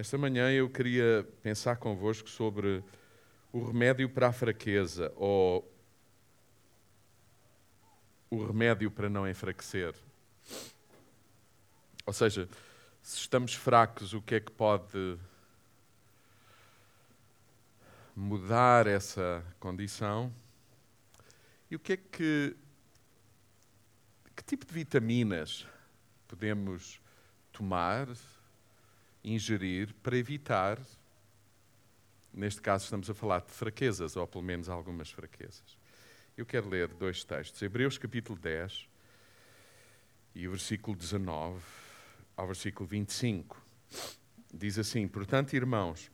Esta manhã eu queria pensar convosco sobre o remédio para a fraqueza ou o remédio para não enfraquecer. Ou seja, se estamos fracos, o que é que pode mudar essa condição? E o que é que. Que tipo de vitaminas podemos tomar, ingerir para evitar? Neste caso, estamos a falar de fraquezas, ou pelo menos algumas fraquezas. Eu quero ler dois textos. Hebreus capítulo 10 e o versículo 19 ao versículo 25. Diz assim: Portanto, irmãos,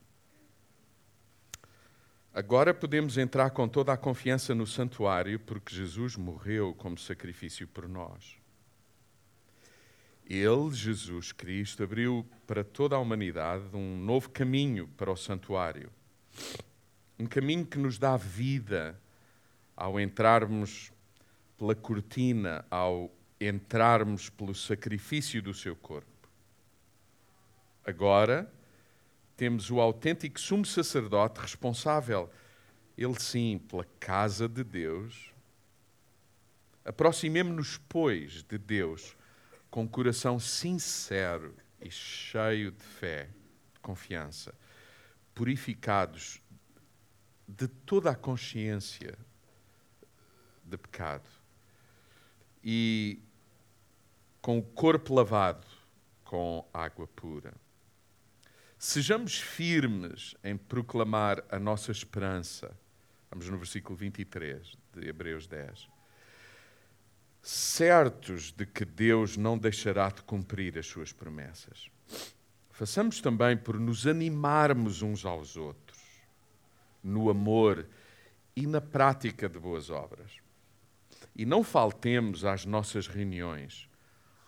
agora podemos entrar com toda a confiança no santuário, porque Jesus morreu como sacrifício por nós. Ele, Jesus Cristo, abriu para toda a humanidade um novo caminho para o santuário. Um caminho que nos dá vida ao entrarmos pela cortina, ao entrarmos pelo sacrifício do seu corpo. Agora temos o autêntico sumo sacerdote responsável, ele sim, pela casa de Deus. Aproximemo-nos, pois, de Deus com coração sincero e cheio de fé, de confiança, purificados de toda a consciência de pecado e com o corpo lavado com água pura. Sejamos firmes em proclamar a nossa esperança. Vamos no versículo 23 de Hebreus 10. Certos de que Deus não deixará de cumprir as suas promessas. Façamos também por nos animarmos uns aos outros, no amor e na prática de boas obras e não faltemos às nossas reuniões.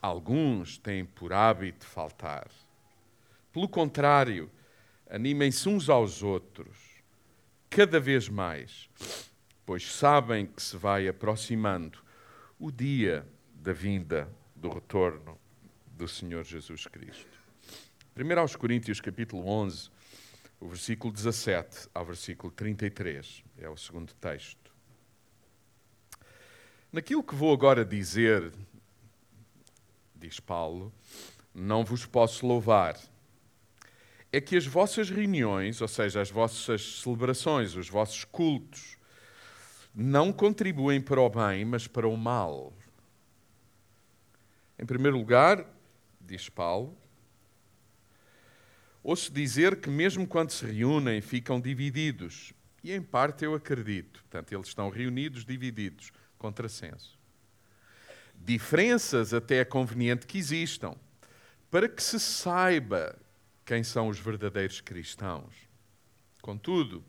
Alguns têm por hábito faltar. Pelo contrário, animem-se uns aos outros, cada vez mais, pois sabem que se vai aproximando o dia da vinda do retorno do Senhor Jesus Cristo. 1 aos Coríntios, capítulo 11, o versículo 17 ao versículo 33, é o segundo texto. Naquilo que vou agora dizer, diz Paulo, não vos posso louvar. É que as vossas reuniões, ou seja, as vossas celebrações, os vossos cultos, não contribuem para o bem, mas para o mal. Em primeiro lugar, diz Paulo, ouço dizer que mesmo quando se reúnem ficam divididos. E em parte eu acredito. Portanto, eles estão reunidos, divididos contrassenso. Diferenças até é conveniente que existam, para que se saiba quem são os verdadeiros cristãos. Contudo,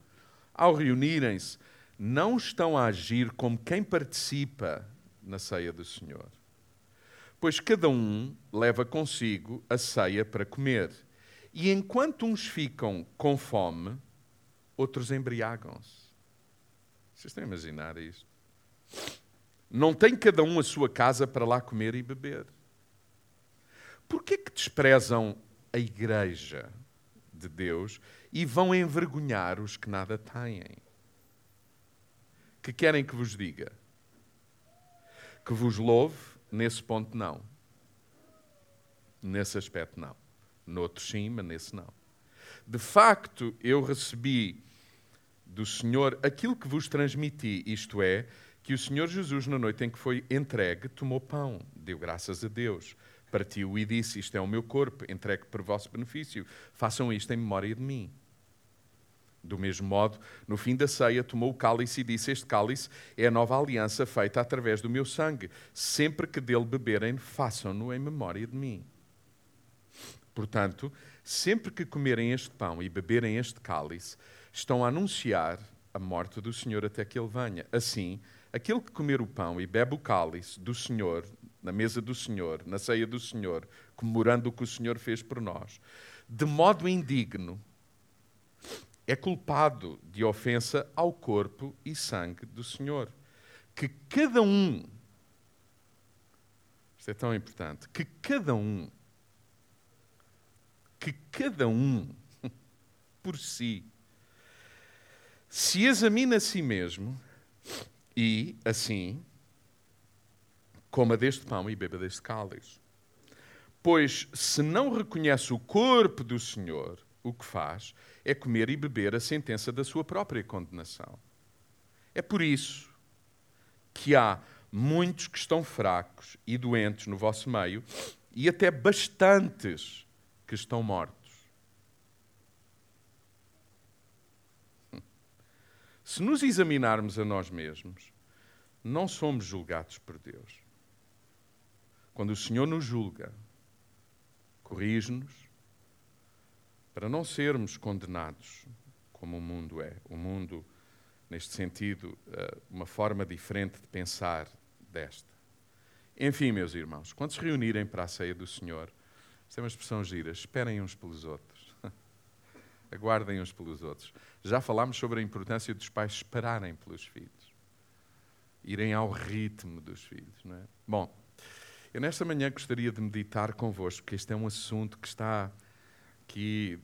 ao reunirem-se, não estão a agir como quem participa na ceia do Senhor. Pois cada um leva consigo a ceia para comer. E enquanto uns ficam com fome, outros embriagam-se. Vocês estão a imaginar isto? Não tem cada um a sua casa para lá comer e beber. Por que que desprezam a igreja de Deus e vão envergonhar os que nada têm? Que querem que vos diga? Que vos louve? Nesse ponto, não. Nesse aspecto, não. Noutro, sim, mas nesse, não. De facto, eu recebi do Senhor aquilo que vos transmiti, isto é, que o Senhor Jesus, na noite em que foi entregue, tomou pão, deu graças a Deus, partiu e disse: Isto é o meu corpo, entregue para vosso benefício. Façam isto em memória de mim. Do mesmo modo, no fim da ceia, tomou o cálice e disse: Este cálice é a nova aliança feita através do meu sangue. Sempre que dele beberem, façam-no em memória de mim. Portanto, sempre que comerem este pão e beberem este cálice, estão a anunciar a morte do Senhor até que ele venha. Assim, Aquele que comer o pão e bebe o cálice do Senhor, na mesa do Senhor, na ceia do Senhor, comemorando o que o Senhor fez por nós, de modo indigno, é culpado de ofensa ao corpo e sangue do Senhor. Que cada um, isto é tão importante, que cada um, que cada um por si. Se examina a si mesmo e, assim, coma deste pão e beba deste cálice. Pois se não reconhece o corpo do Senhor, o que faz é comer e beber a sentença da sua própria condenação. É por isso que há muitos que estão fracos e doentes no vosso meio e até bastantes que estão mortos. Se nos examinarmos a nós mesmos, não somos julgados por Deus. Quando o Senhor nos julga, corrige-nos para não sermos condenados como o mundo é. O mundo, neste sentido, eh, uma forma diferente de pensar desta. Enfim, meus irmãos, quando se reunirem para a ceia do Senhor, isto é uma expressão gira, esperem uns pelos outros. Aguardem uns pelos outros. Já falámos sobre a importância dos pais esperarem pelos filhos, irem ao ritmo dos filhos. Não é? Bom, eu nesta manhã gostaria de meditar convosco, porque este é um assunto que está aqui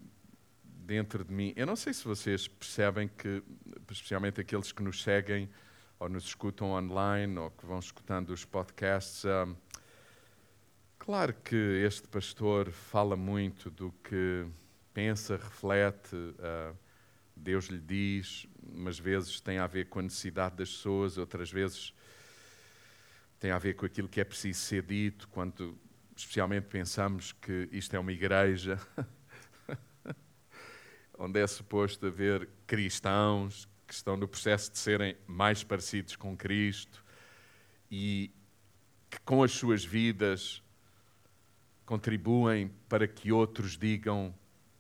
dentro de mim. Eu não sei se vocês percebem que, especialmente aqueles que nos seguem ou nos escutam online ou que vão escutando os podcasts, uh, claro que este pastor fala muito do que pensa, reflete, uh, Deus lhe diz, umas vezes tem a ver com a necessidade das pessoas, outras vezes tem a ver com aquilo que é preciso ser dito, quando especialmente pensamos que isto é uma igreja onde é suposto haver cristãos que estão no processo de serem mais parecidos com Cristo e que com as suas vidas contribuem para que outros digam: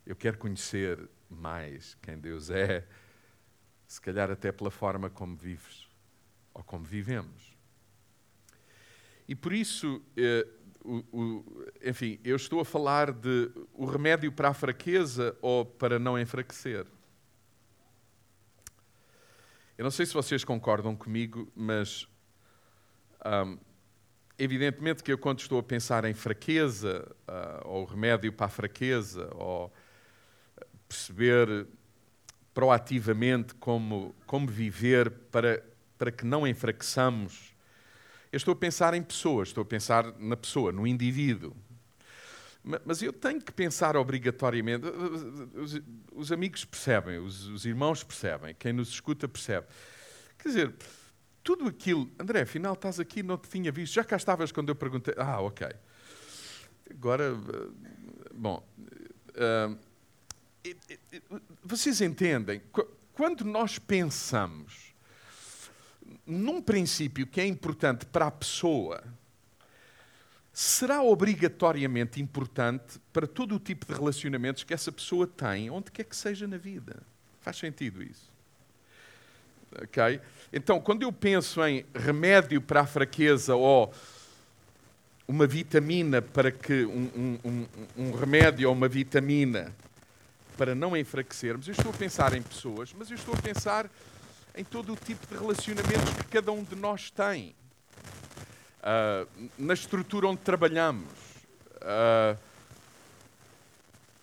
Eu quero conhecer mais quem Deus é, se calhar até pela forma como vives ou como vivemos. E por isso, eh, o, o, enfim, eu estou a falar de o remédio para a fraqueza ou para não enfraquecer. Eu não sei se vocês concordam comigo, mas um, evidentemente que eu, quando estou a pensar em fraqueza, uh, ou remédio para a fraqueza, ou perceber proativamente como, como viver para, para que não enfraqueçamos, eu estou a pensar em pessoas, estou a pensar na pessoa, no indivíduo. Mas eu tenho que pensar obrigatoriamente. Os, os amigos percebem, os, os, irmãos percebem, quem nos escuta percebe. Quer dizer, tudo aquilo. André, afinal estás aqui, não te tinha visto. Já cá estavas quando eu perguntei. Ah, ok. Agora, bom. Uh, vocês entendem? Quando nós pensamos num princípio que é importante para a pessoa será obrigatoriamente importante para todo o tipo de relacionamentos que essa pessoa tem, onde quer que seja na vida. Faz sentido isso? Ok? Então, quando eu penso em remédio para a fraqueza ou uma vitamina para que um, um, um, remédio ou uma vitamina para não enfraquecermos, eu estou a pensar em pessoas, mas eu estou a pensar em todo o tipo de relacionamentos que cada um de nós tem. Uh, na estrutura onde trabalhamos, uh,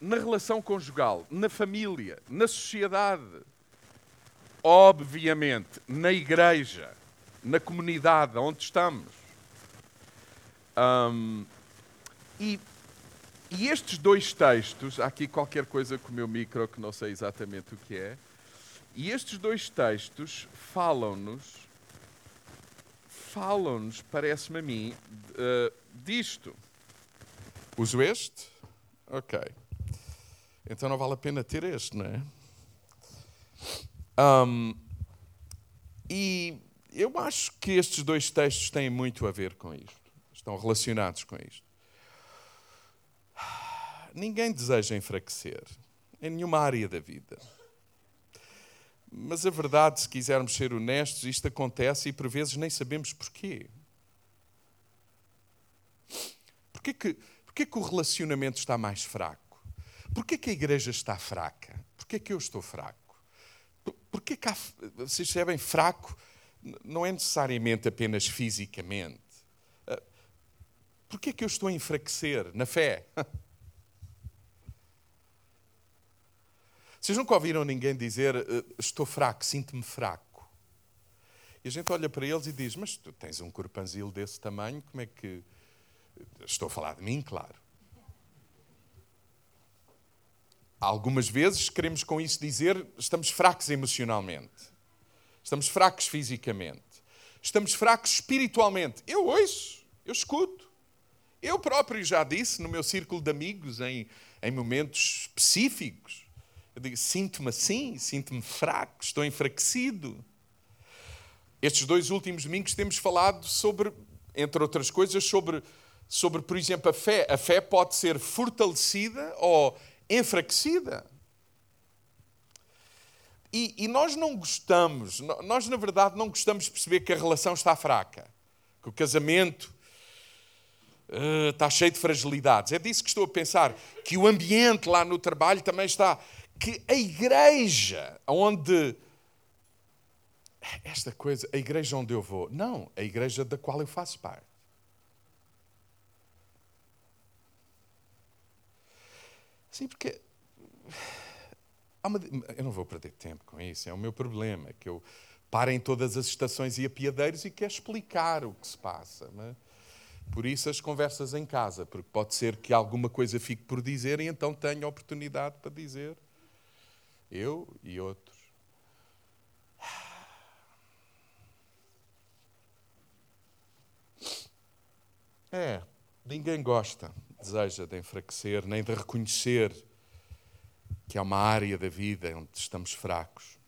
na relação conjugal, na família, na sociedade, obviamente, na igreja, na comunidade onde estamos. Um, e, e estes dois textos, há aqui qualquer coisa com o meu micro que não sei exatamente o que é, e estes dois textos falam-nos falam-nos, parece-me a mim, uh, disto. Uso este? Ok. Então não vale a pena ter este, não é? Um, e eu acho que estes dois textos têm muito a ver com isto. Estão relacionados com isto. Ninguém deseja enfraquecer em nenhuma área da vida. Mas a verdade, se quisermos ser honestos, isto acontece e por vezes nem sabemos porquê. Porquê que, porquê que o relacionamento está mais fraco? Porquê que a igreja está fraca? Porquê que eu estou fraco? Porquê que há, vocês percebem, fraco não é necessariamente apenas fisicamente. Ah, porquê que eu estou a enfraquecer na fé? Vocês nunca ouviram ninguém dizer eh, estou fraco, sinto-me fraco? E a gente olha para eles e diz: Mas tu tens um corpanzil desse tamanho, como é que. Estou a falar de mim, claro. Algumas vezes queremos com isso dizer estamos fracos emocionalmente, estamos fracos fisicamente, estamos fracos espiritualmente. Eu ouço, eu escuto. Eu próprio já disse no meu círculo de amigos, em, em momentos específicos, eu digo: sinto-me assim, sinto-me fraco, estou enfraquecido. Estes dois últimos domingos temos falado sobre, entre outras coisas, sobre, sobre, por exemplo, a fé. A fé pode ser fortalecida ou enfraquecida. E, e, nós não gostamos, nós na verdade não gostamos de perceber que a relação está fraca, que o casamento uh, está cheio de fragilidades. É disso que estou a pensar, que o ambiente lá no trabalho também está, que a igreja onde esta coisa, a igreja onde eu vou, não, a igreja da qual eu faço parte. Sim, porque. Uma... Eu não vou perder tempo com isso, é o meu problema, que eu paro em todas as estações e apiadeiros e quero explicar o que se passa. Mas... Por isso as conversas em casa, porque pode ser que alguma coisa fique por dizer e então tenho a oportunidade para dizer. Eu e outros. É, ninguém gosta deseja de enfraquecer, nem de reconhecer que há uma área da vida onde estamos fracos.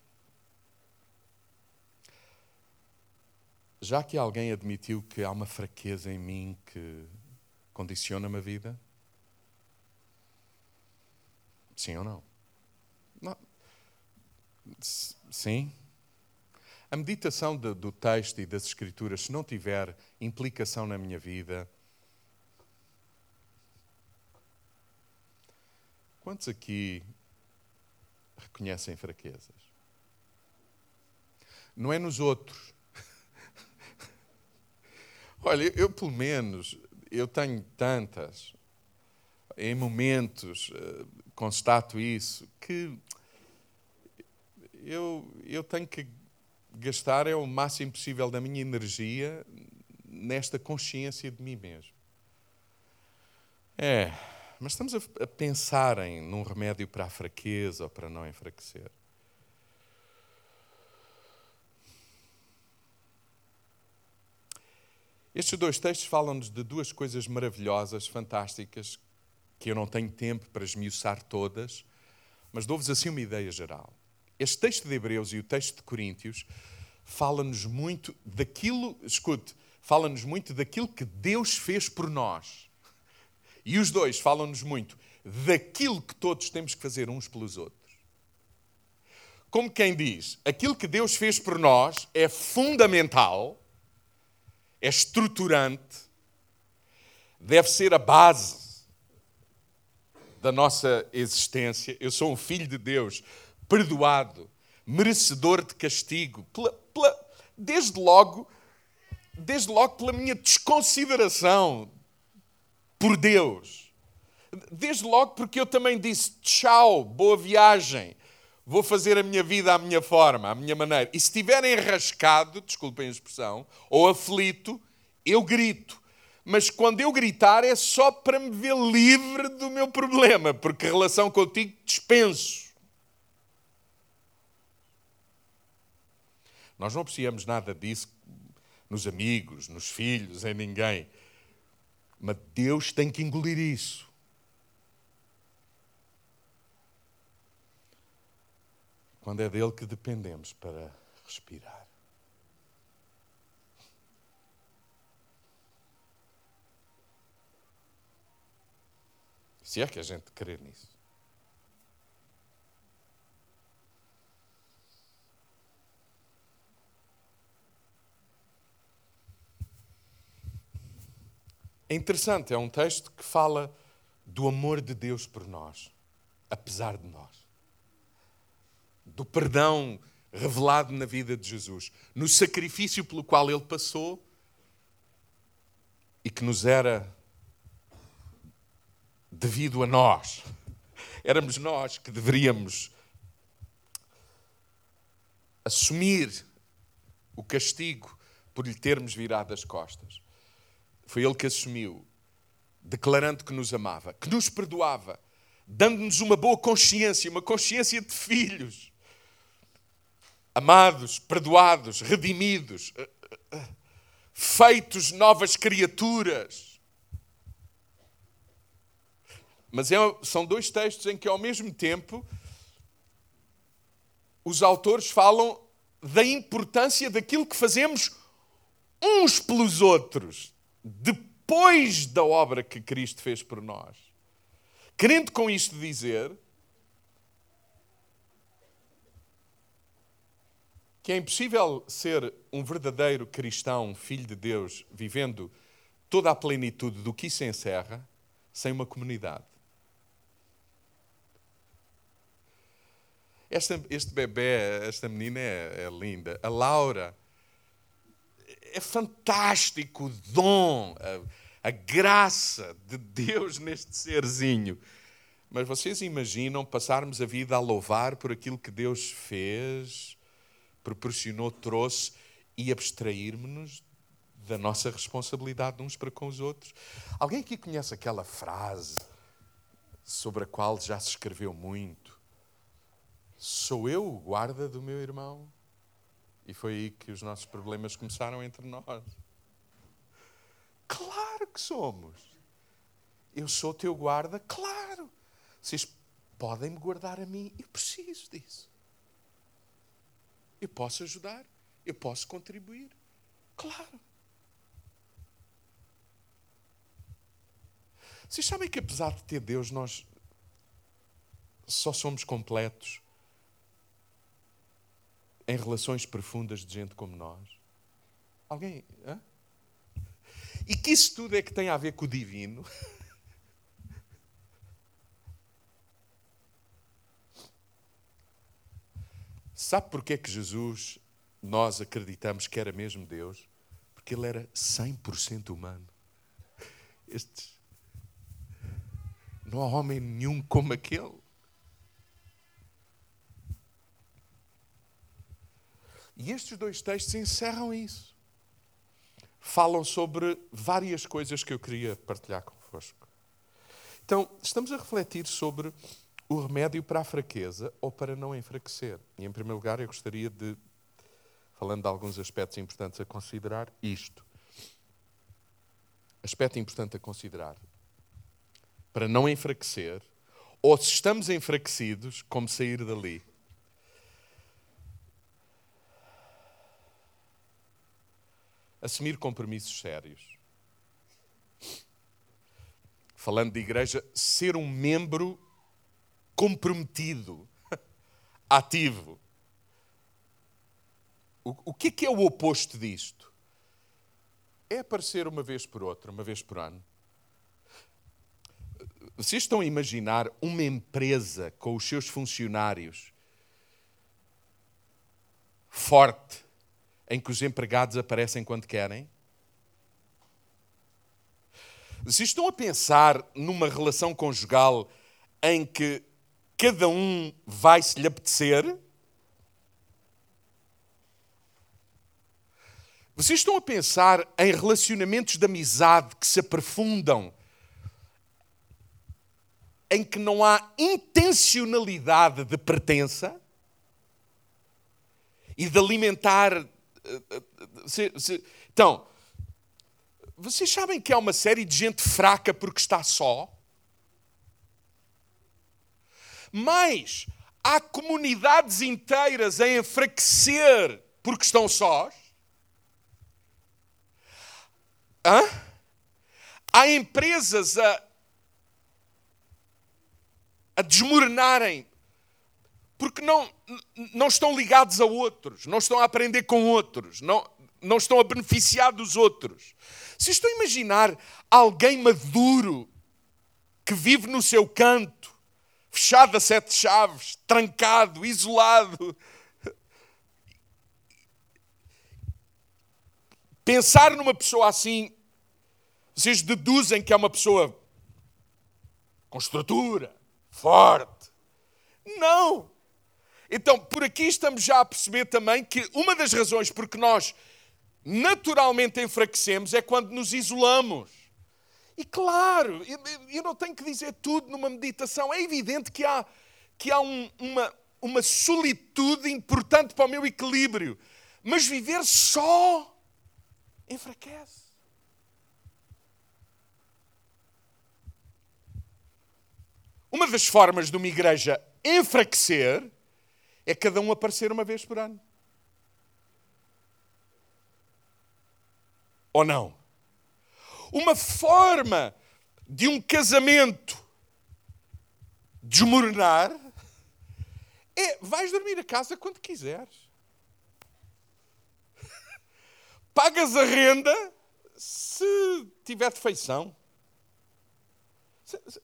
Já que alguém admitiu que há uma fraqueza em mim que condiciona-me a vida? Sim ou não? não. Sim. A meditação do texto e das Escrituras, se não tiver implicação na minha vida, Quantos aqui reconhecem fraquezas? Não é nos outros. Olha, eu pelo menos, eu tenho tantas, em momentos uh, constato isso, que eu, eu tenho que gastar é o máximo possível da minha energia nesta consciência de mim mesmo. É, mas estamos a, a pensar em num remédio para a fraqueza ou para não enfraquecer. Estes dois textos falam-nos de duas coisas maravilhosas, fantásticas, que eu não tenho tempo para esmiuçar todas, mas dou-vos assim uma ideia geral. Este texto de Hebreus e o texto de Coríntios fala-nos muito daquilo, escute, fala-nos muito daquilo que Deus fez por nós. E os dois falam-nos muito daquilo que todos temos que fazer uns pelos outros. Como quem diz, aquilo que Deus fez por nós é fundamental, é estruturante, deve ser a base da nossa existência. Eu sou um filho de Deus, perdoado, merecedor de castigo, pela, pela, desde logo, desde logo pela minha desconsideração por Deus. Desde logo porque eu também disse tchau, boa viagem, vou fazer a minha vida à minha forma, à minha maneira. E se estiver enrascado, desculpem a expressão, ou aflito, eu grito. Mas quando eu gritar é só para me ver livre do meu problema, porque relação contigo dispenso. Nós não apreciamos nada disso nos amigos, nos filhos, em ninguém. Mas Deus tem que engolir isso. Quando é dele que dependemos para respirar. Se é que a gente crer nisso. É interessante, é um texto que fala do amor de Deus por nós, apesar de nós. Do perdão revelado na vida de Jesus, no sacrifício pelo qual ele passou e que nos era devido a nós. Éramos nós que deveríamos assumir o castigo por lhe termos virado as costas. Foi ele que assumiu, declarando que nos amava, que nos perdoava, dando-nos uma boa consciência, uma consciência de filhos, amados, perdoados, redimidos, eh, eh, eh, feitos novas criaturas. Mas é, são dois textos em que, ao mesmo tempo, os autores falam da importância daquilo que fazemos uns pelos outros, depois da obra que Cristo fez por nós. Querendo com isto dizer que é impossível ser um verdadeiro cristão, filho de Deus, vivendo toda a plenitude do que isso encerra, sem uma comunidade. Este bebê, esta menina é, é linda. A Laura, é fantástico o dom, a, a graça de Deus neste serzinho. Mas vocês imaginam passarmos a vida a louvar por aquilo que Deus fez, proporcionou, trouxe e abstrairmos-nos da nossa responsabilidade uns para com os outros? Alguém aqui conhece aquela frase sobre a qual já se escreveu muito? Sou eu o guarda do meu irmão? E foi aí que os nossos problemas começaram entre nós. Claro que somos. Eu sou teu guarda, claro. Vocês podem me guardar a mim, eu preciso disso. Eu posso ajudar, eu posso contribuir. Claro. Vocês sabem que apesar de ter Deus, nós só somos completos em relações profundas de gente como nós? Alguém? Hã? E que isso tudo é que tem a ver com o divino? Sabe porquê que Jesus, nós acreditamos que era mesmo Deus? Porque ele era 100% humano. Estes, não há homem nenhum como aquele. E estes dois textos encerram isso. Falam sobre várias coisas que eu queria partilhar convosco. Então, estamos a refletir sobre o remédio para a fraqueza ou para não enfraquecer. E, em primeiro lugar, eu gostaria de, falando de alguns aspectos importantes a considerar, isto. Aspecto importante a considerar. Para não enfraquecer, ou se estamos enfraquecidos, como sair dali. Assumir compromissos sérios. Falando de igreja, ser um membro comprometido, ativo. O, que é que é o oposto disto? É aparecer uma vez por outra, uma vez por ano. Vocês estão a imaginar uma empresa com os seus funcionários forte, em que os empregados aparecem quando querem? Se estão a pensar numa relação conjugal em que cada um vai se lhe apetecer, vocês estão a pensar em relacionamentos de amizade que se aprofundam, em que não há intencionalidade de pertença e de alimentar se, se, então, vocês sabem que há uma série de gente fraca porque está só? Mas há comunidades inteiras a enfraquecer porque estão sós? Hã? Há empresas a, a desmoronarem porque não, não estão ligados a outros, não estão a aprender com outros, não, não estão a beneficiar dos outros. Se estão a imaginar alguém maduro que vive no seu canto, fechado a sete chaves, trancado, isolado, pensar numa pessoa assim, vocês deduzem que é uma pessoa com estrutura, forte. Não! Então, por aqui estamos já a perceber também que uma das razões por que nós naturalmente enfraquecemos é quando nos isolamos. E claro, eu não tenho que dizer tudo numa meditação, é evidente que há, que há um, uma, uma solitude importante para o meu equilíbrio, mas viver só enfraquece. Uma das formas de uma igreja enfraquecer é cada um aparecer uma vez por ano. Ou não? Uma forma de um casamento desmoronar é vais dormir a casa quando quiseres. Pagas a renda se tiver defeição.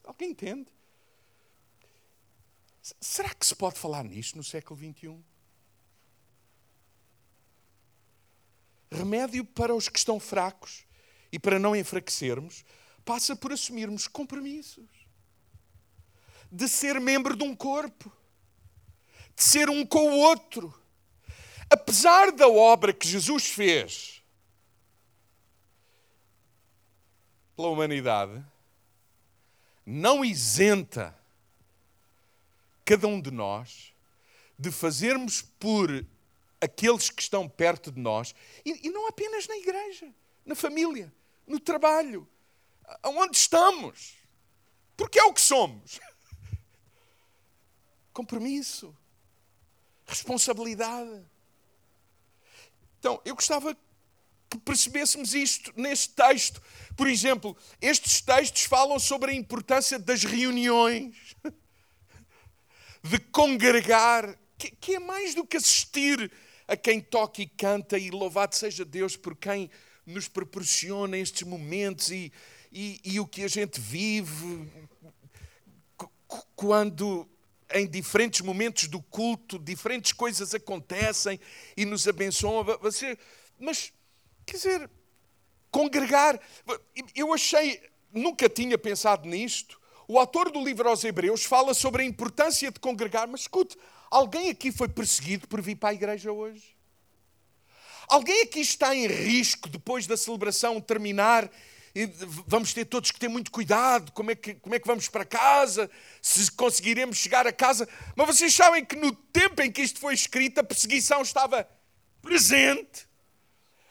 Alguém entende? Será que se pode falar nisto no século XXI? Remédio para os que estão fracos e para não enfraquecermos passa por assumirmos compromissos de ser membro de um corpo, de ser um com o outro. Apesar da obra que Jesus fez pela humanidade, não isenta cada um de nós, de fazermos por aqueles que estão perto de nós, e, e não apenas na igreja, na família, no trabalho, aonde estamos, porque é o que somos. Compromisso, responsabilidade. Então, eu gostava que percebêssemos isto neste texto. Por exemplo, estes textos falam sobre a importância das reuniões de congregar, que, que é mais do que assistir a quem toca e canta, e louvado seja Deus por quem nos proporciona estes momentos e, e, e o que a gente vive quando em diferentes momentos do culto, diferentes coisas acontecem e nos abençoam. Você, mas, quer dizer, congregar. Eu achei, nunca tinha pensado nisto. O autor do livro aos Hebreus fala sobre a importância de congregar, mas escute, alguém aqui foi perseguido por vir para a igreja hoje? Alguém aqui está em risco depois da celebração terminar? Vamos ter todos que ter muito cuidado. Como é, que, como é que vamos para casa? Se conseguiremos chegar a casa. Mas vocês sabem que no tempo em que isto foi escrito, a perseguição estava presente.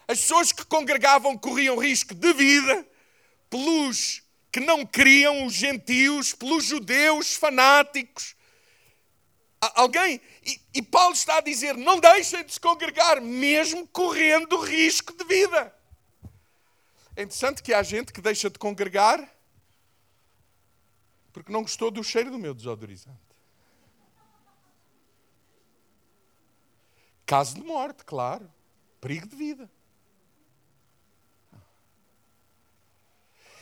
As pessoas que congregavam corriam risco de vida pelos que não criam os gentios, pelos judeus fanáticos. Alguém? E, e, Paulo está a dizer: não deixem de se congregar, mesmo correndo risco de vida. É interessante que há gente que deixa de congregar porque não gostou do cheiro do meu desodorizante. Caso de morte, claro. Perigo de vida.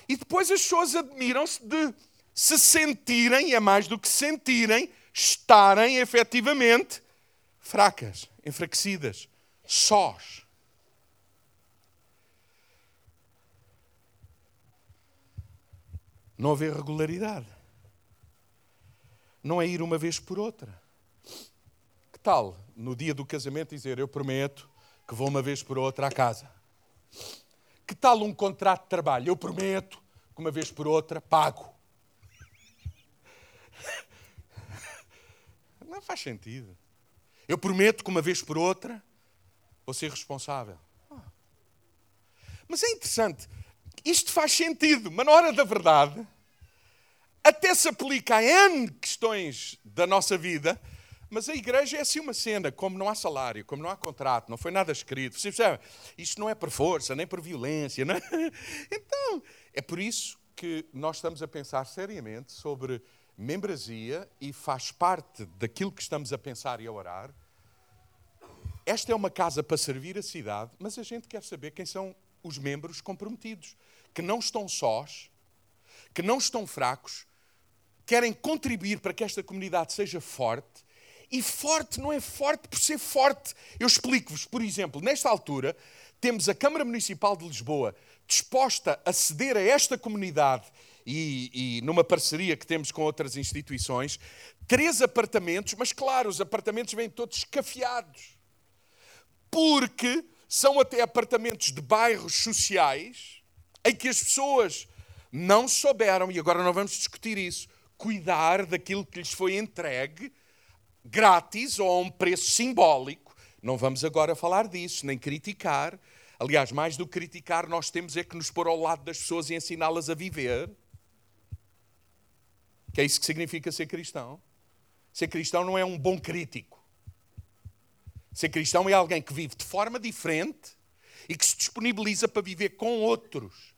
E depois as pessoas admiram-se de se sentirem, e é mais do que sentirem, estarem efetivamente fracas, enfraquecidas, sós. Não haver regularidade. Não é ir uma vez por outra. Que tal, no dia do casamento, dizer: Eu prometo que vou uma vez por outra à casa? Que tal um contrato de trabalho? Eu prometo que uma vez por outra pago. Não faz sentido. Eu prometo que uma vez por outra vou ser responsável. Mas é interessante, isto faz sentido, mas na hora da verdade, até se aplica a N questões da nossa vida, mas a igreja é assim uma cena, como não há salário, como não há contrato, não foi nada escrito. Você percebe? Isto não é por força, nem por violência. Não é? Então, é por isso que nós estamos a pensar seriamente sobre membresia e faz parte daquilo que estamos a pensar e a orar. Esta é uma casa para servir a cidade, mas a gente quer saber quem são os membros comprometidos, que não estão sós, que não estão fracos, querem contribuir para que esta comunidade seja forte e forte não é forte por ser forte. Eu explico-vos, por exemplo, nesta altura, temos a Câmara Municipal de Lisboa disposta a ceder a esta comunidade e, e numa parceria que temos com outras instituições, três apartamentos, mas claro, os apartamentos vêm todos escafiados. Porque são até apartamentos de bairros sociais em que as pessoas não souberam, e agora não vamos discutir isso, cuidar daquilo que lhes foi entregue grátis ou a um preço simbólico. Não vamos agora falar disso, nem criticar. Aliás, mais do que criticar, nós temos é que nos pôr ao lado das pessoas e ensiná-las a viver. Que é isso que significa ser cristão. Ser cristão não é um bom crítico. Ser cristão é alguém que vive de forma diferente e que se disponibiliza para viver com outros,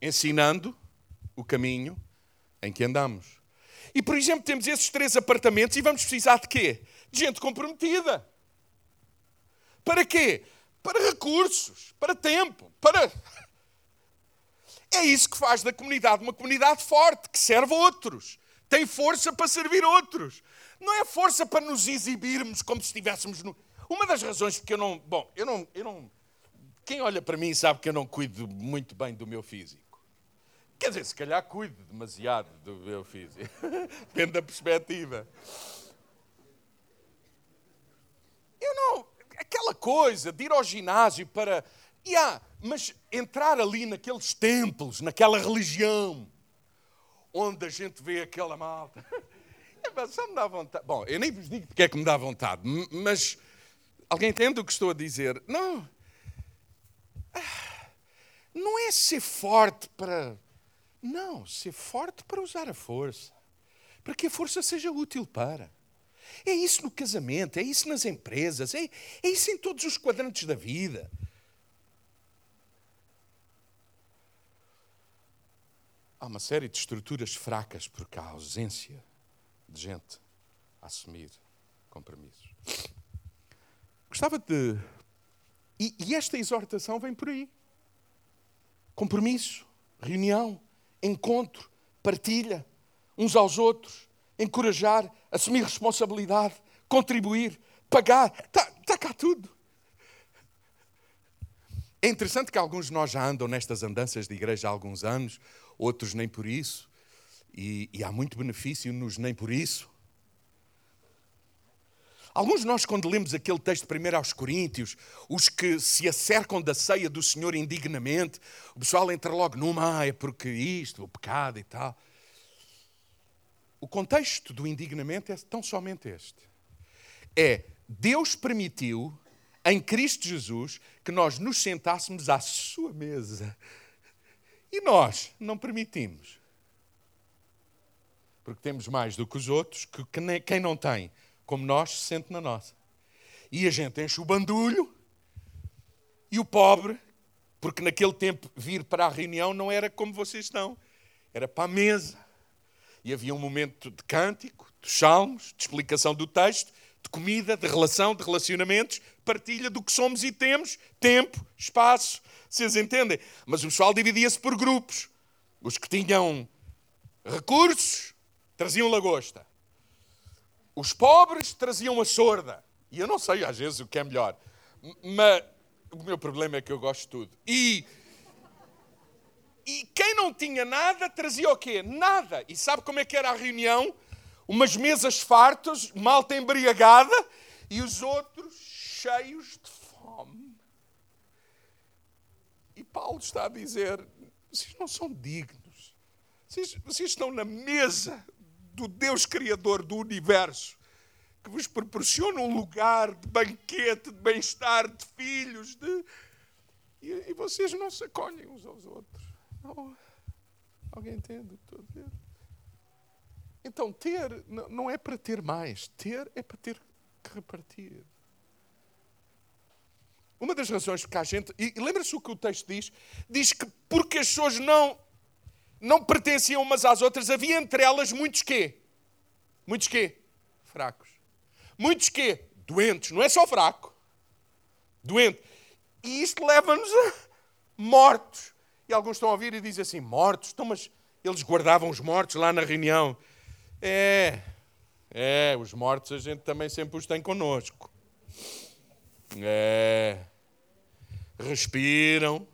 ensinando o caminho em que andamos. E, por exemplo, temos esses três apartamentos e vamos precisar de quê? De gente comprometida. Para quê? Para recursos, para tempo, para. É isso que faz da comunidade uma comunidade forte, que serve outros, tem força para servir outros. Não é força para nos exibirmos como se estivéssemos no. Uma das razões porque eu não. Bom, eu não. Eu não quem olha para mim sabe que eu não cuido muito bem do meu físico. Quer dizer, se calhar cuido demasiado do meu físico. Depende da perspectiva. Eu não. Aquela coisa de ir ao ginásio para. Yeah, mas entrar ali naqueles templos, naquela religião, onde a gente vê aquela malta. Só me dá vontade. Bom, eu nem vos digo porque é que me dá vontade, mas alguém entende o que estou a dizer? Não. Ah, não é ser forte para não, ser forte para usar a força. Para que a força seja útil para. É isso no casamento, é isso nas empresas, é, é isso em todos os quadrantes da vida. Há uma série de estruturas fracas porque há ausência de gente a assumir compromissos. Gostava de. E, e esta exortação vem por aí. Compromisso, reunião, encontro, partilha uns aos outros, encorajar, assumir responsabilidade, contribuir, pagar. Está tá cá tudo. É interessante que alguns de nós já andam nestas andanças de igreja há alguns anos, outros nem por isso, e, e há muito benefício nos nem por isso. Alguns de nós, quando lemos aquele texto primeiro aos Coríntios, os que se acercam da ceia do Senhor indignamente, o pessoal entra logo numa, ah, é porque isto, o pecado e tal. O contexto do indignamento é tão somente este: é Deus permitiu em Cristo Jesus que nós nos sentássemos à sua mesa e nós não permitimos. Porque temos mais do que os outros, que quem não tem como nós, se sente na nossa. E a gente enche o bandulho e o pobre, porque naquele tempo vir para a reunião não era como vocês estão, era para a mesa. E havia um momento de cântico, de salmos, de explicação do texto, de comida, de relação, de relacionamentos, partilha do que somos e temos, tempo, espaço. Vocês entendem? Mas o pessoal dividia-se por grupos. Os que tinham recursos traziam lagosta. Os pobres traziam a sorda. E eu não sei às vezes o que é melhor. Mas o meu problema é que eu gosto de tudo. E, e quem não tinha nada trazia o quê? Nada. E sabe como é que era a reunião? Umas mesas fartas, malta embriagada e os outros cheios de fome. E Paulo está a dizer: vocês não são dignos. Vocês, vocês estão na mesa do Deus Criador do universo, que vos proporciona um lugar de banquete, de bem-estar, de filhos, de... E, e, vocês não se acolhem uns aos outros. Não. Alguém entende o que estou a dizer? Então, ter não é para ter mais, ter é para ter que repartir. Uma das razões porque a gente. E lembra-se o que o texto diz? Diz que porque as pessoas não não pertenciam umas às outras, havia entre elas muitos quê? Muitos quê? Fracos. Muitos quê? Doentes. Não é só fraco. Doente. E isto leva-nos a mortos. E alguns estão a ouvir e dizem assim: mortos? Então, mas eles guardavam os mortos lá na reunião. É, é, os mortos a gente também sempre os tem connosco. É, respiram,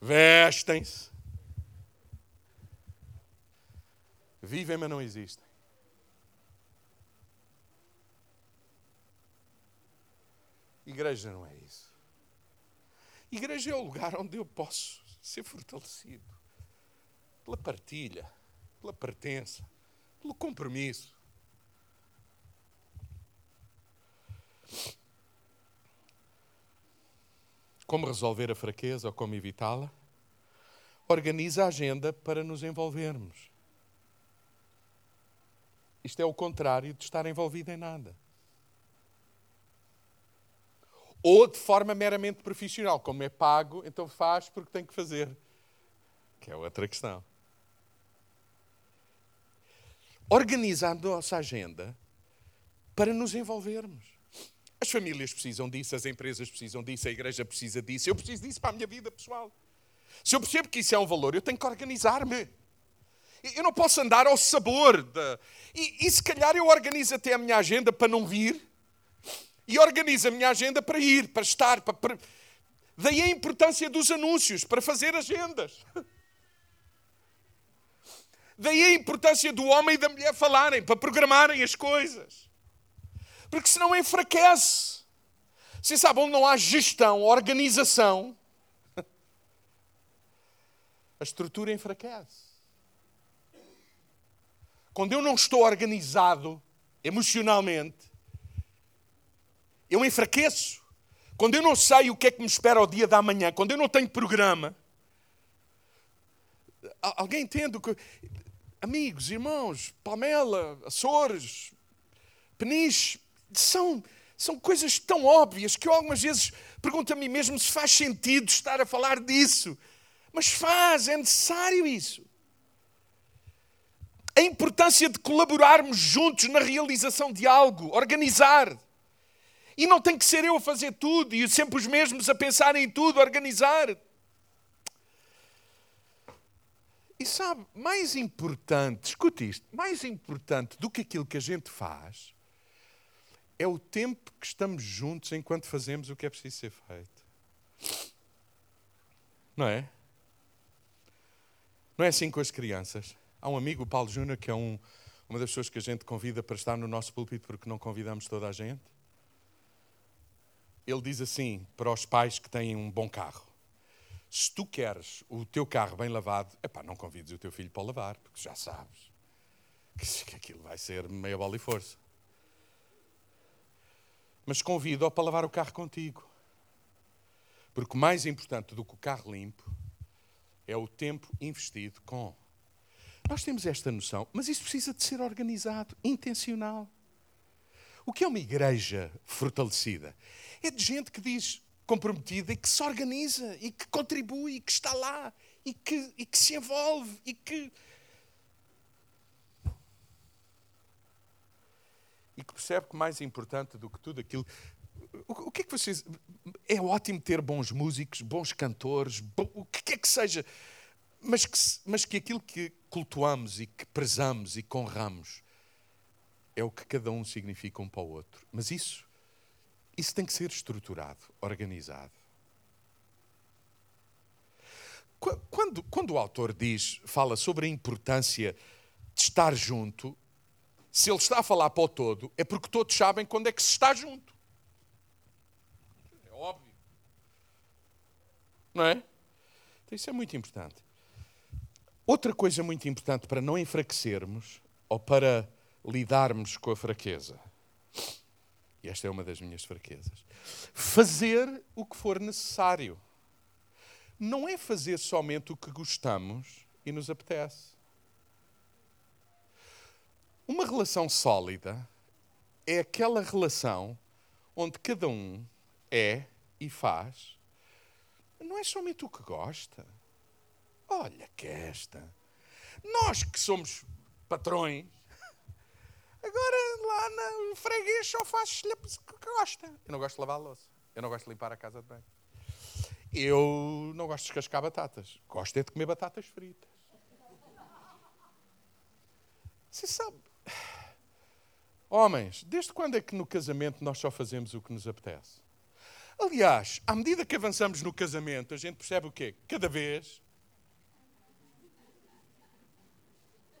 vestem-se, Vivem, mas não existem. Igreja não é isso. Igreja é o lugar onde eu posso ser fortalecido pela partilha, pela pertença, pelo compromisso. Como resolver a fraqueza ou como evitá-la? Organiza a agenda para nos envolvermos. Isto é o contrário de estar envolvido em nada. Ou de forma meramente profissional, como é pago, então faz porque tem que fazer. Que é outra questão. Organiza a nossa agenda para nos envolvermos. As famílias precisam disso, as empresas precisam disso, a igreja precisa disso, eu preciso disso para a minha vida pessoal. Se eu percebo que isso é um valor, eu tenho que organizar-me. Eu não posso andar ao sabor. De... E, e se calhar eu organizo até a minha agenda para não vir e organizo a minha agenda para ir, para estar. Para, para... Daí a importância dos anúncios, para fazer agendas. Daí a importância do homem e da mulher falarem, para programarem as coisas. Porque senão enfraquece. Você sabe onde não há gestão, organização, a estrutura enfraquece. Quando eu não estou organizado emocionalmente, eu enfraqueço. Quando eu não sei o que é que me espera ao dia da manhã, quando eu não tenho programa, alguém entende o que. Amigos, irmãos, Palmela, Açores, Peniche, são, são coisas tão óbvias que eu algumas vezes pergunto a mim mesmo se faz sentido estar a falar disso. Mas faz, é necessário isso. A importância de colaborarmos juntos na realização de algo, organizar. E não tem que ser eu a fazer tudo e sempre os mesmos a pensar em tudo, organizar. E sabe, mais importante, escute isto, mais importante do que aquilo que a gente faz é o tempo que estamos juntos enquanto fazemos o que é preciso ser feito. Não é? Não é assim com as crianças. Há um amigo, o Paulo Júnior, que é um, uma das pessoas que a gente convida para estar no nosso púlpito porque não convidamos toda a gente ele diz assim para os pais que têm um bom carro: se tu queres o teu carro bem lavado, epá, não convides o teu filho para lavar, porque já sabes que aquilo vai ser meia bola e força. Mas convido-o para lavar o carro contigo. Porque o mais importante do que o carro limpo é o tempo investido com. Nós temos esta noção, mas isso precisa de ser organizado, intencional. O que é uma igreja fortalecida? É de gente que diz comprometida e que se organiza e que contribui e que está lá e que, e que se envolve e que. E que percebe que mais importante do que tudo aquilo. O, que é que vocês. É ótimo ter bons músicos, bons cantores, o que quer que seja, mas que, mas que aquilo que cultuamos e que prezamos e que honramos é o que cada um significa um para o outro. Mas isso, isso tem que ser estruturado, organizado. Quando, quando o autor diz, fala sobre a importância de estar junto, se ele está a falar para o todo, é porque todos sabem quando é que se está junto. É óbvio. Não é? Então isso é muito importante. Outra coisa muito importante para não enfraquecermos ou para lidarmos com a fraqueza. E esta é uma das minhas fraquezas. Fazer o que for necessário. Não é fazer somente o que gostamos e nos apetece. Uma relação sólida é aquela relação onde cada um é e faz. Não é somente o que gosta. Olha que esta. Nós que somos patrões, Agora lá no freguês só faz o que gosta. Eu não gosto de lavar a louça. Eu não gosto de limpar a casa de banho. Eu não gosto de descascar batatas. Gosto é de comer batatas fritas. Você sabe. Homens, desde quando é que no casamento nós só fazemos o que nos apetece? Aliás, à medida que avançamos no casamento, a gente percebe o quê? Cada vez.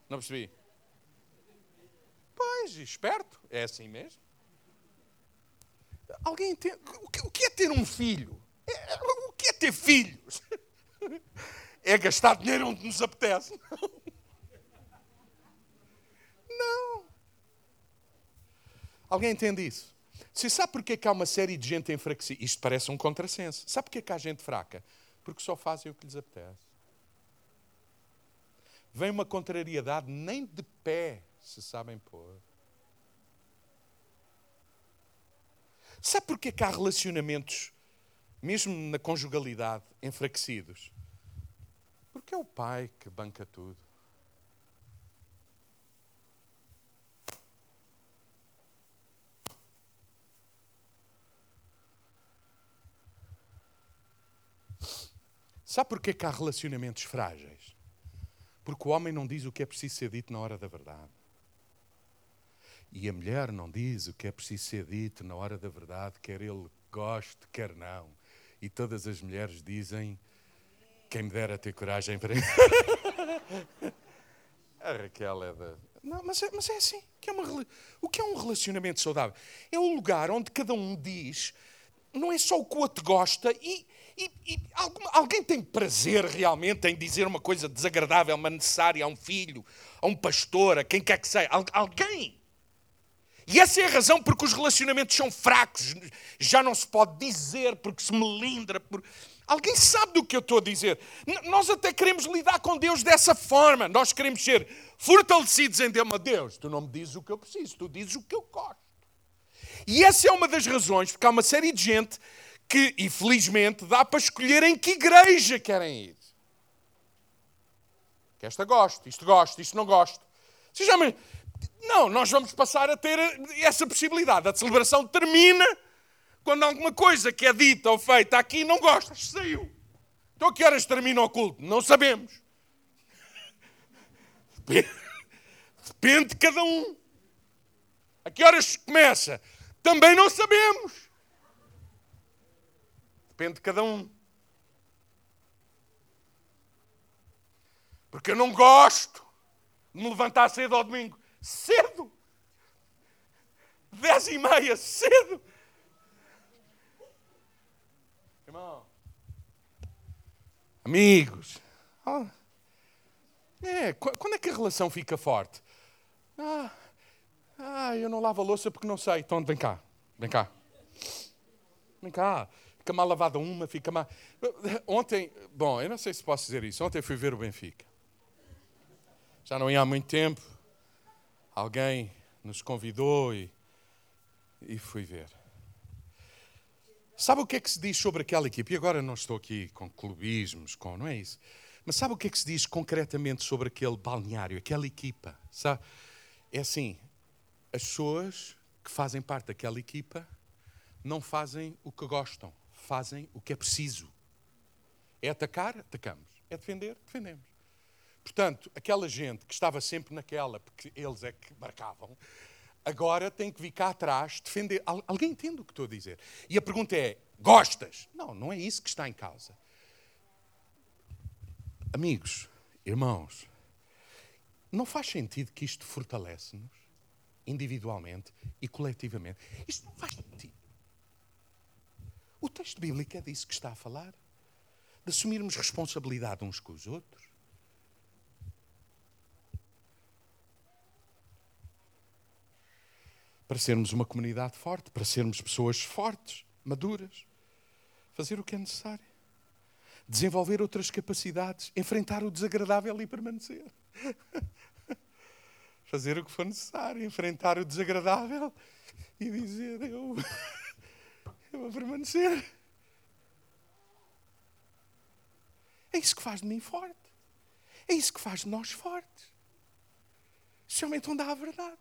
Não percebi? e esperto. É assim mesmo. Alguém entende? O que é ter um filho? É, o que é ter filhos? É gastar dinheiro onde nos apetece? Não. Alguém entende isso? Você sabe porquê que há uma série de gente enfraquecida? Isto parece um contrassenso. Sabe porquê que há gente fraca? Porque só fazem o que lhes apetece. Vem uma contrariedade, nem de pé se sabem pôr. Sabe porquê que há relacionamentos, mesmo na conjugalidade, enfraquecidos? Porque é o pai que banca tudo. Sabe porquê que há relacionamentos frágeis? Porque o homem não diz o que é preciso ser dito na hora da verdade. E a mulher não diz o que é preciso ser dito na hora da verdade, quer ele goste, quer não. E todas as mulheres dizem: quem me dera ter coragem para. a Raquel é da. Não, mas é, mas é assim. Que é uma, o que é um relacionamento saudável? É o lugar onde cada um diz, não é só o que o outro gosta, e, e, e alguém tem prazer realmente em dizer uma coisa desagradável, mas necessária a um filho, a um pastor, a quem quer que seja. Alguém. E essa é a razão porque os relacionamentos são fracos. Já não se pode dizer porque se melindra. Por... Alguém sabe do que eu estou a dizer? N nós até queremos lidar com Deus dessa forma. Nós queremos ser fortalecidos em Deus. Mas Deus, tu não me dizes o que eu preciso, tu dizes o que eu gosto. E essa é uma das razões porque há uma série de gente que, infelizmente, dá para escolher em que igreja querem ir. Que esta gosto, isto gosto, isto não gosto. Vocês. Não, nós vamos passar a ter essa possibilidade. A celebração termina quando alguma coisa que é dita ou feita aqui não gostas. Saiu. Então a que horas termina o culto? Não sabemos. Depende de cada um. A que horas começa? Também não sabemos. Depende de cada um. Porque eu não gosto de me levantar cedo ao domingo. Cedo! Dez e meia, cedo! Irmão, amigos, oh, é, quando é que a relação fica forte? Ah, ah, eu não lavo a louça porque não sei. Então, vem cá, vem cá. Vem cá. Fica mal lavada uma, fica mal. Ontem, bom, eu não sei se posso dizer isso. Ontem fui ver o Benfica. Já não ia há muito tempo alguém nos convidou e, e fui ver. Sabe o que é que se diz sobre aquela equipe? E agora não estou aqui com clubismos, com, não é isso. Mas sabe o que é que se diz concretamente sobre aquele balneário, aquela equipa? Sabe? É assim, as pessoas que fazem parte daquela equipa não fazem o que gostam, fazem o que é preciso. É atacar? Atacamos. É defender? Defendemos. Portanto, aquela gente que estava sempre naquela, porque eles é que marcavam, agora tem que vir cá atrás defender. Alguém entende o que estou a dizer? E a pergunta é: gostas? Não, não é isso que está em causa. Amigos, irmãos, não faz sentido que isto fortalece-nos individualmente e coletivamente. Isto não faz sentido. O texto bíblico é disso que está a falar. De assumirmos responsabilidade uns com os outros. para sermos uma comunidade forte, para sermos pessoas fortes, maduras, fazer o que é necessário, desenvolver outras capacidades, enfrentar o desagradável e permanecer. fazer o que for necessário, enfrentar o desagradável e dizer: Eu, eu vou permanecer. É isso que faz de mim forte. É isso que faz de nós fortes. Especialmente onde há a verdade.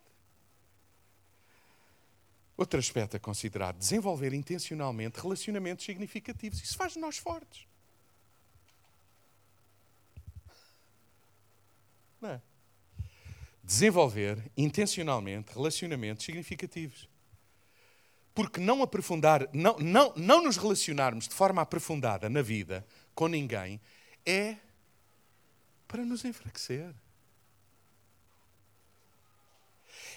Outro aspecto a considerar: desenvolver intencionalmente relacionamentos significativos. Isso faz de nós fortes. Não é? Desenvolver intencionalmente relacionamentos significativos. Porque não aprofundar, não, não, não nos relacionarmos de forma aprofundada na vida com ninguém é para nos enfraquecer.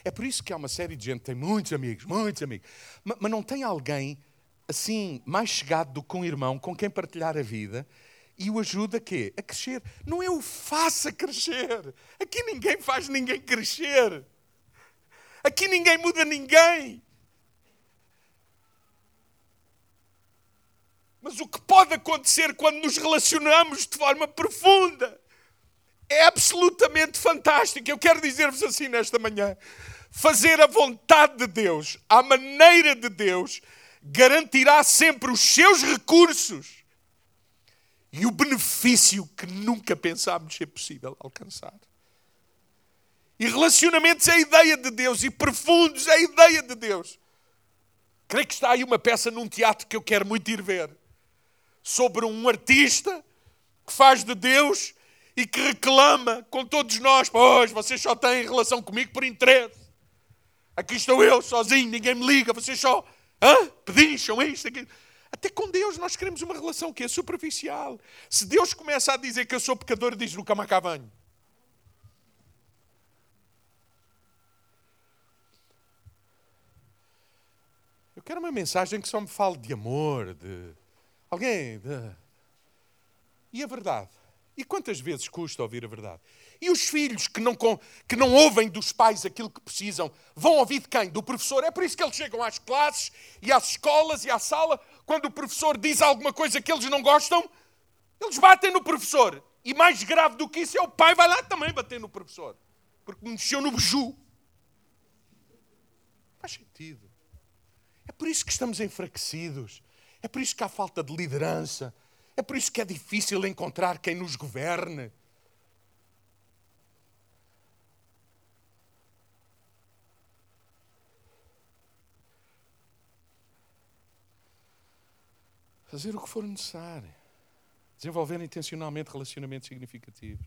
É por isso que há uma série de gente que tem muitos amigos, muitos amigos, mas, não tem alguém assim mais chegado do que um irmão com quem partilhar a vida e o ajuda a quê? A crescer. Não é o faça crescer. Aqui ninguém faz ninguém crescer. Aqui ninguém muda ninguém. Mas o que pode acontecer quando nos relacionamos de forma profunda é absolutamente fantástico. Eu quero dizer-vos assim nesta manhã: fazer a vontade de Deus, à maneira de Deus, garantirá sempre os seus recursos e o benefício que nunca pensámos ser possível alcançar. E relacionamentos é a ideia de Deus, e profundos é a ideia de Deus. Creio que está aí uma peça num teatro que eu quero muito ir ver, sobre um artista que faz de Deus e que reclama com todos nós: Pois, vocês só têm relação comigo por interesse. Aqui estou eu, sozinho, ninguém me liga, vocês só hã? pedincham isto, aquilo. Até com Deus nós queremos uma relação que é superficial. Se Deus começa a dizer que eu sou pecador, diz cá venho. Eu quero uma mensagem que só me fale de amor, de alguém. De... E a verdade? E quantas vezes custa ouvir a verdade? E os filhos que não, que não ouvem dos pais aquilo que precisam, vão ouvir de quem? Do professor. É por isso que eles chegam às classes e às escolas e à sala. Quando o professor diz alguma coisa que eles não gostam, eles batem no professor. E mais grave do que isso é o pai vai lá também bater no professor. Porque mexeu no beiju. Faz sentido. É por isso que estamos enfraquecidos. É por isso que há falta de liderança. É por isso que é difícil encontrar quem nos governe. Fazer o que for necessário. Desenvolver intencionalmente relacionamentos significativos.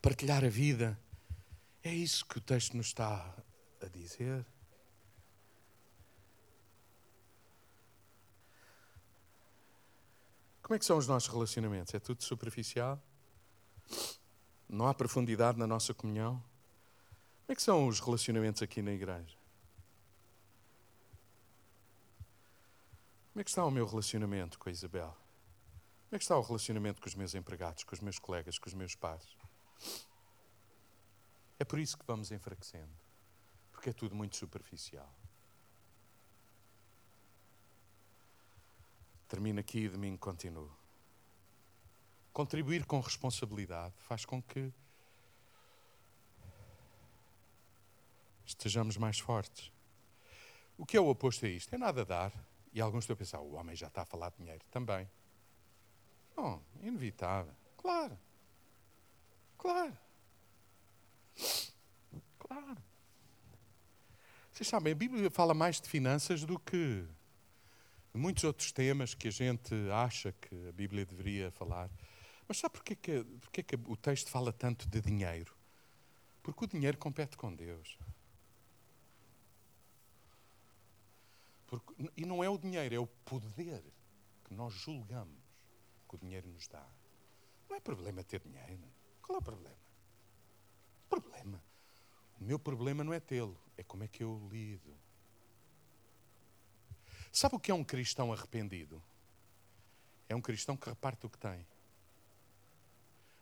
Partilhar a vida. É isso que o texto nos está a dizer. Como é que são os nossos relacionamentos? É tudo superficial? Não há profundidade na nossa comunhão? Como é que são os relacionamentos aqui na igreja? Como é que está o meu relacionamento com a Isabel? Como é que está o relacionamento com os meus empregados, com os meus colegas, com os meus pais? É por isso que vamos enfraquecendo. Porque é tudo muito superficial. Termino aqui e de mim continuo. Contribuir com responsabilidade faz com que estejamos mais fortes. O que é o oposto a isto? É nada dar e alguns estão a pensar, o homem já está a falar de dinheiro. Também. Não, inevitável. Claro. Claro. Claro. Vocês sabem, a Bíblia fala mais de finanças do que muitos outros temas que a gente acha que a Bíblia deveria falar. Mas sabe porquê que, porquê que o texto fala tanto de dinheiro? Porque o dinheiro compete com Deus. Porque, e não é o dinheiro, é o poder que nós julgamos que o dinheiro nos dá. Não é problema ter dinheiro. Qual é o problema? Problema. O meu problema não é tê-lo, é como é que eu lido. Sabe o que é um cristão arrependido? É um cristão que reparte o que tem.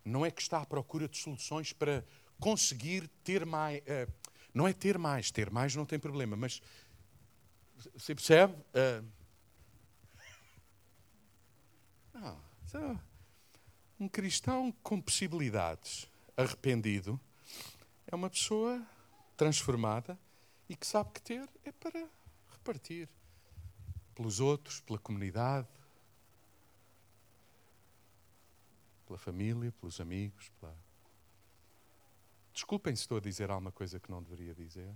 Não é que está à procura de soluções para conseguir ter mais. Uh, não é ter mais, ter mais não tem problema, mas você percebe? Uh, não, um cristão com possibilidades, arrependido, é uma pessoa transformada e que sabe que ter é para repartir pelos outros, pela comunidade, pela família, pelos amigos. Pela... Desculpem se estou a dizer alguma coisa que não deveria dizer.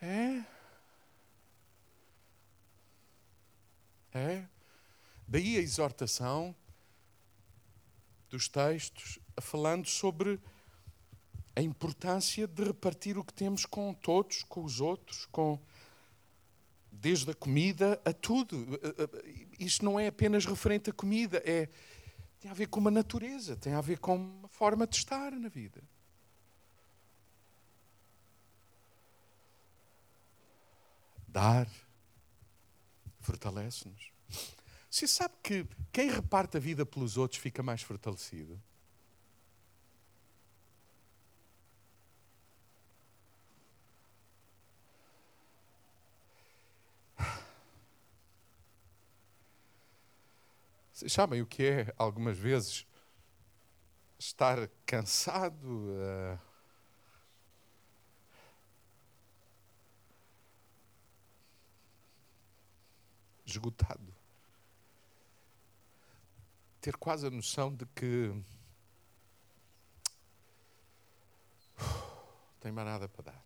É. É. Daí a exortação dos textos falando sobre a importância de repartir o que temos com todos, com os outros, com desde a comida a tudo. Eh, eh, isto não é apenas referente à comida, é, tem a ver com uma natureza, tem a ver com uma forma de estar na vida. Dar fortalece-nos. Você sabe que quem reparte a vida pelos outros fica mais fortalecido? Vocês sabem o que é, algumas vezes, estar cansado? Uh, esgotado. Ter quase a noção de que uh, tem mais nada para dar.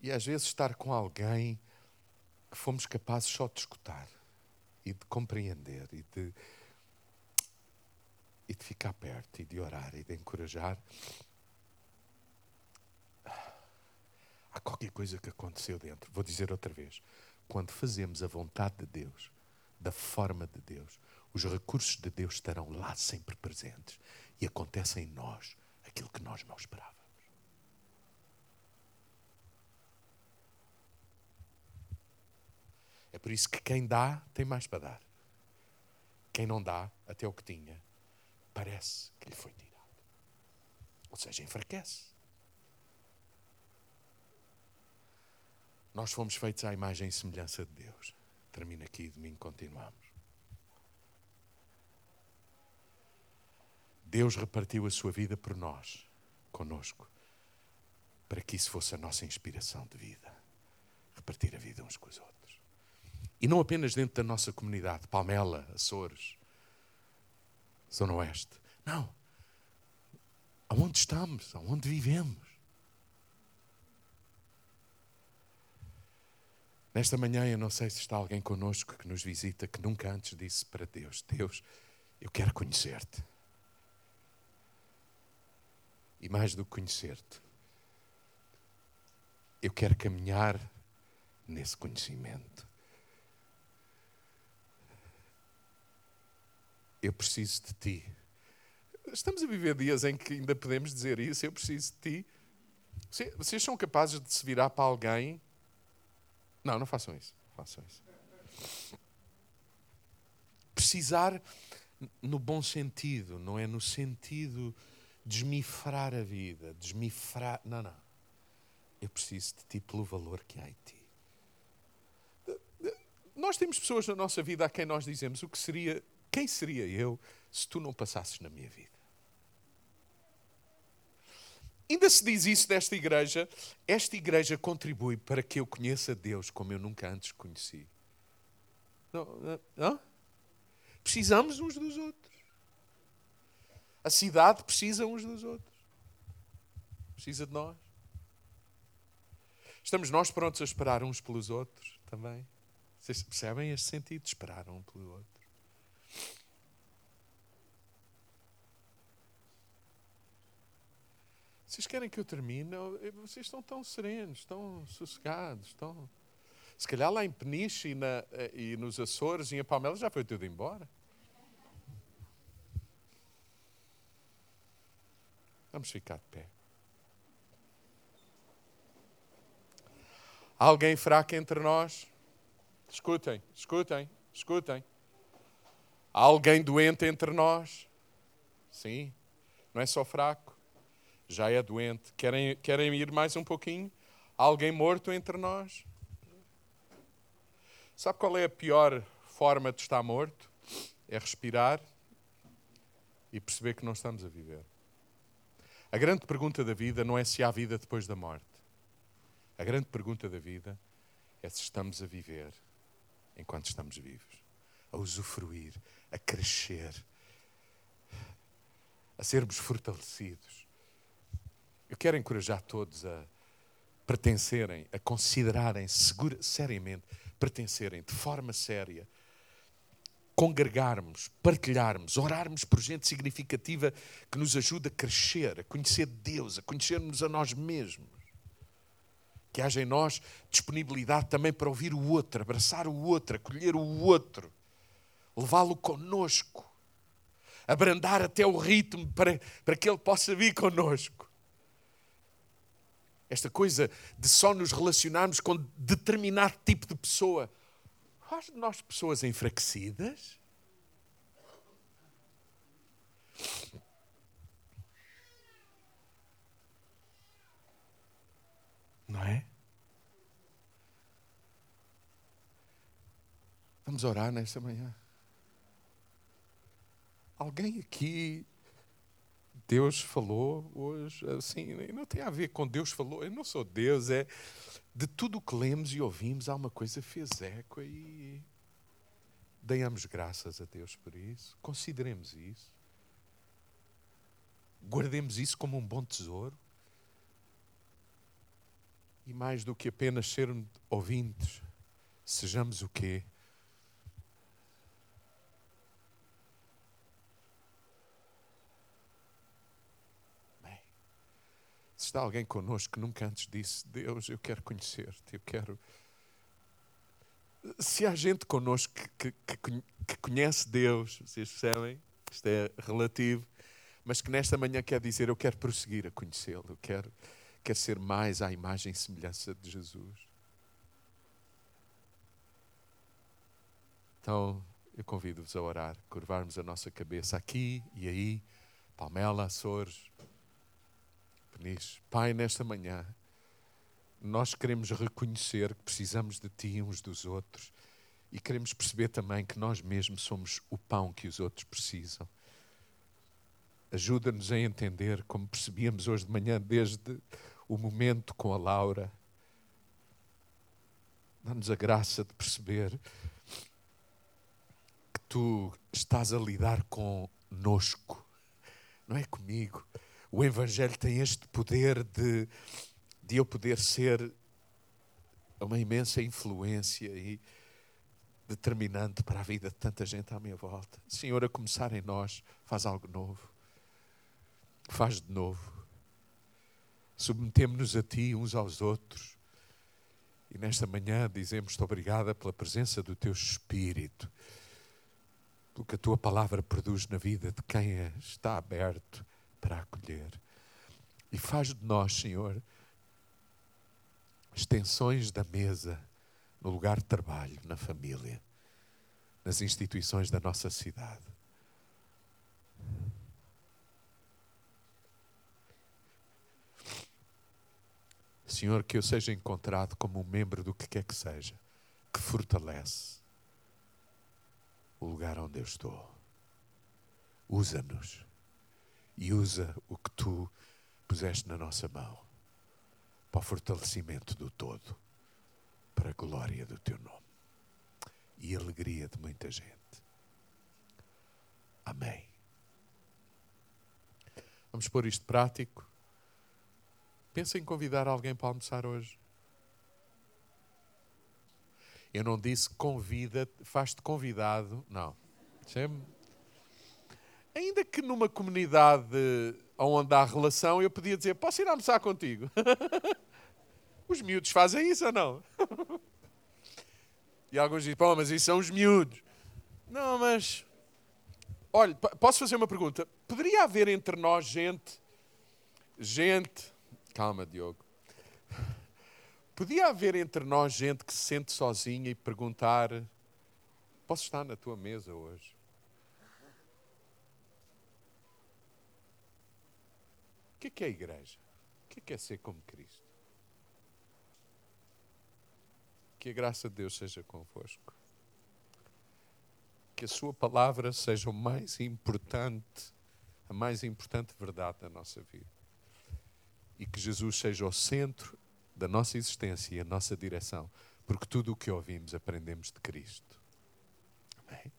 E às vezes estar com alguém que fomos capazes só de escutar e de compreender e de, e de ficar perto e de orar e de encorajar. Há qualquer coisa que aconteceu dentro. Vou dizer outra vez. Quando fazemos a vontade de Deus, da forma de Deus, os recursos de Deus estarão lá sempre presentes e acontece em nós aquilo que nós não esperávamos. Por isso que quem dá tem mais para dar. Quem não dá, até o que tinha, parece que lhe foi tirado. Ou seja, enfraquece. Nós fomos feitos à imagem e semelhança de Deus. Termina aqui, domingo continuamos. Deus repartiu a sua vida por nós, conosco, para que isso fosse a nossa inspiração de vida. Repartir a vida uns com os outros. E não apenas dentro da nossa comunidade, Palmela, Açores, Zona Oeste. Não. Aonde estamos, aonde vivemos. Nesta manhã, eu não sei se está alguém conosco que nos visita que nunca antes disse para Deus: Deus, eu quero conhecer-te. E mais do que conhecer-te, eu quero caminhar nesse conhecimento. Eu preciso de ti. Estamos a viver dias em que ainda podemos dizer isso. Eu preciso de ti. Vocês são capazes de se virar para alguém? Não, não façam isso. Façam isso. Precisar no bom sentido, não é no sentido de desmifrar a vida, desmifrar. Não, não. Eu preciso de ti pelo valor que há em ti. Nós temos pessoas na nossa vida a quem nós dizemos o que seria quem seria eu se tu não passasses na minha vida? Ainda se diz isso desta igreja. Esta igreja contribui para que eu conheça Deus como eu nunca antes conheci. Não, não? Precisamos uns dos outros. A cidade precisa uns dos outros. Precisa de nós. Estamos nós prontos a esperar uns pelos outros também. Vocês percebem este sentido esperar um pelo outro? Vocês querem que eu termine? Vocês estão tão serenos, tão sossegados, tão... Se calhar lá em Peniche e, na, e nos Açores e em Palmela já foi tudo embora. Vamos ficar de pé. Há alguém fraco entre nós? Escutem, escutem, escutem. Há alguém doente entre nós? Sim, não é só fraco, já é doente. Querem, querem ir mais um pouquinho? Há alguém morto entre nós? Sabe qual é a pior forma de estar morto? É respirar e perceber que não estamos a viver. A grande pergunta da vida não é se há vida depois da morte. A grande pergunta da vida é se estamos a viver enquanto estamos vivos, a usufruir, a crescer, a sermos fortalecidos. Eu quero encorajar todos a pertencerem, a considerarem segura, seriamente, pertencerem de forma séria, congregarmos, partilharmos, orarmos por gente significativa que nos ajude a crescer, a conhecer Deus, a conhecermos a nós mesmos. Que haja em nós disponibilidade também para ouvir o outro, abraçar o outro, acolher o outro levá-lo conosco, abrandar até o ritmo para, para que ele possa vir conosco. Esta coisa de só nos relacionarmos com determinado tipo de pessoa. Nós pessoas enfraquecidas? Não é? Vamos orar nesta manhã. Alguém aqui, Deus falou hoje, assim, não tem a ver com Deus falou, eu não sou Deus, é de tudo o que lemos e ouvimos, há uma coisa fez eco e demos graças a Deus por isso, consideremos isso, guardemos isso como um bom tesouro. E mais do que apenas ser ouvintes, sejamos o quê? Está alguém connosco que nunca antes disse, Deus, eu quero conhecer-te, eu quero. Se há gente connosco que, que, que conhece Deus, vocês percebem? Isto é relativo, mas que nesta manhã quer dizer, eu quero prosseguir a conhecê-lo, eu quero, quero ser mais à imagem e semelhança de Jesus. Então, eu convido-vos a orar, curvarmos a nossa cabeça aqui e aí, Palmela, Açores, Peniche. Pai, nesta manhã, nós queremos reconhecer que precisamos de Ti uns dos outros e queremos perceber também que nós mesmos somos o pão que os outros precisam. Ajuda-nos a entender, como percebíamos hoje de manhã, desde o momento com a Laura. Dá-nos a graça de perceber que Tu estás a lidar conosco, não é comigo o Evangelho tem este poder de, de eu poder ser uma imensa influência e determinante para a vida de tanta gente à minha volta. Senhor, a começar em nós, faz algo novo. Faz de novo. Submetemos-nos a Ti uns aos outros. E nesta manhã dizemos-te obrigada pela presença do Teu Espírito, pelo que a Tua palavra produz na vida de quem está aberto para acolher. E faz de nós, Senhor, extensões da mesa no lugar de trabalho, na família, nas instituições da nossa cidade. Senhor, que eu seja encontrado como um membro do que quer que seja, que fortalece o lugar onde eu estou. Usa-nos e usa o que tu puseste na nossa mão para o fortalecimento do todo, para a glória do teu nome e a alegria de muita gente. Amém. Vamos pôr isto prático. Pensa em convidar alguém para almoçar hoje. Eu não disse convida, faz-te convidado. Não. Chame ainda que numa comunidade onde há relação, eu podia dizer: Posso ir almoçar contigo? os miúdos fazem isso ou não? e alguns dizem: Pô, mas isso são os miúdos. Não, mas. Olha, posso fazer uma pergunta? Poderia haver entre nós gente. Gente. Calma, Diogo. Podia haver entre nós gente que se sente sozinha e perguntar: Posso estar na tua mesa hoje? O que é a igreja? O que é ser como Cristo? Que a graça de Deus seja convosco. Que a Sua palavra seja o mais importante, a mais importante verdade da nossa vida. E que Jesus seja o centro da nossa existência e a nossa direção, porque tudo o que ouvimos aprendemos de Cristo. Amém?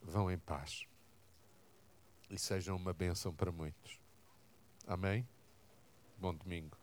Vão em paz e sejam uma bênção para muitos. Amém? Bom domingo.